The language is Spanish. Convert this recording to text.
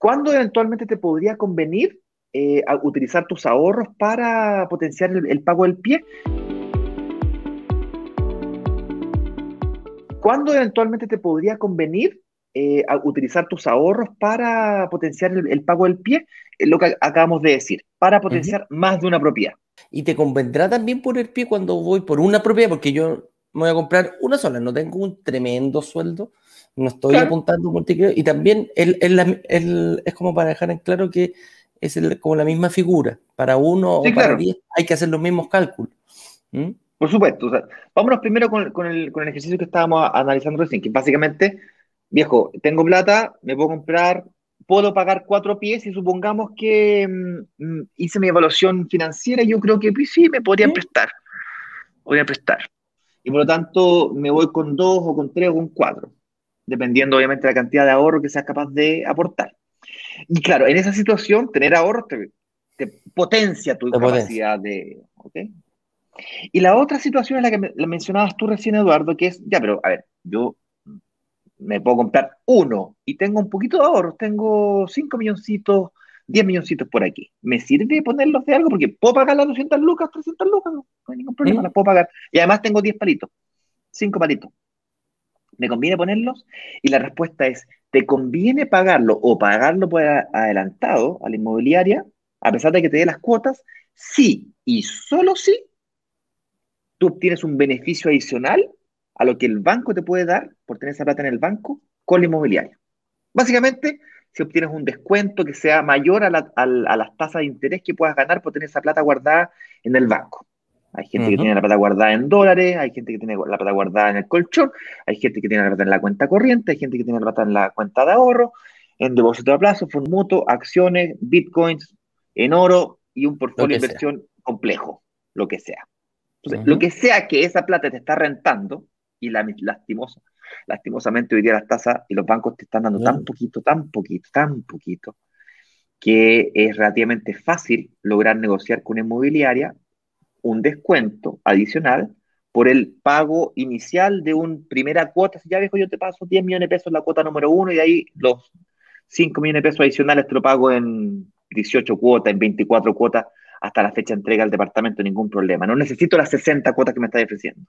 ¿Cuándo eventualmente te podría convenir eh, utilizar tus ahorros para potenciar el, pago del pie? ¿Cuándo eventualmente te podría convenir eh, utilizar tus ahorros para potenciar el, pago del pie? lo que acabamos de decir, para potenciar más de una propiedad. ¿Y te convendrá también poner pie cuando voy por una propiedad? Porque yo me voy a comprar una sola, no tengo un tremendo sueldo, no estoy apuntando multicrédito. Y también es como para dejar en claro que es como la misma figura. Para uno o para diez hay que hacer los mismos cálculos. Por supuesto. vámonos primero con, el, ejercicio que estábamos analizando recién, que básicamente, viejo, tengo plata, me puedo comprar, puedo pagar cuatro pies y supongamos que mm, mm, hice mi evaluación financiera, yo creo que pues, sí, me podrían prestar. Podrían prestar. Y por lo tanto, me voy con dos o con tres o con cuatro, dependiendo obviamente de la cantidad de ahorro que seas capaz de aportar. Y claro, en esa situación, tener ahorros te, potencia tu capacidad de... Y la otra situación es la que la mencionabas tú recién, Eduardo, que es, ya, pero a ver, yo me puedo comprar uno y tengo un poquito de ahorros, tengo cinco milloncitos, 10 milloncitos por aquí. ¿Me sirve ponerlos de algo? Porque puedo pagar las 200 lucas, 300 lucas, no, hay ningún problema, las puedo pagar. Y además tengo 10 palitos, 5 palitos. ¿Me conviene ponerlos? Y la respuesta es, ¿te conviene pagarlo o pagarlo por adelantado a la inmobiliaria, a pesar de que te dé las cuotas? Sí, y solo sí, tú obtienes un beneficio adicional a lo que el banco te puede dar por tener esa plata en el banco con la inmobiliaria. Básicamente, si obtienes un descuento que sea mayor a, las tasas de interés que puedas ganar por tener esa plata guardada en el banco. Hay gente que tiene la plata guardada en dólares, hay gente que tiene la plata guardada en el colchón, hay gente que tiene la plata en la cuenta corriente, hay gente que tiene la plata en la cuenta de ahorro, en depósito a plazo, fondo mutuo, acciones, bitcoins, en oro y un portfolio de inversión complejo, lo que sea. Entonces, lo que sea que esa plata te está rentando, y la, lastimosa, lastimosamente hoy día las tasas y los bancos te están dando tan poquito, tan poquito, tan poquito, que es relativamente fácil lograr negociar con una inmobiliaria un descuento adicional por el pago inicial de una primera cuota. Si ya viejo, yo te paso 10 millones de pesos en la cuota número uno y ahí los 5 millones de pesos adicionales te lo pago en 18 cuotas, en 24 cuotas hasta la fecha de entrega al departamento, ningún problema. No necesito las 60 cuotas que me estás ofreciendo.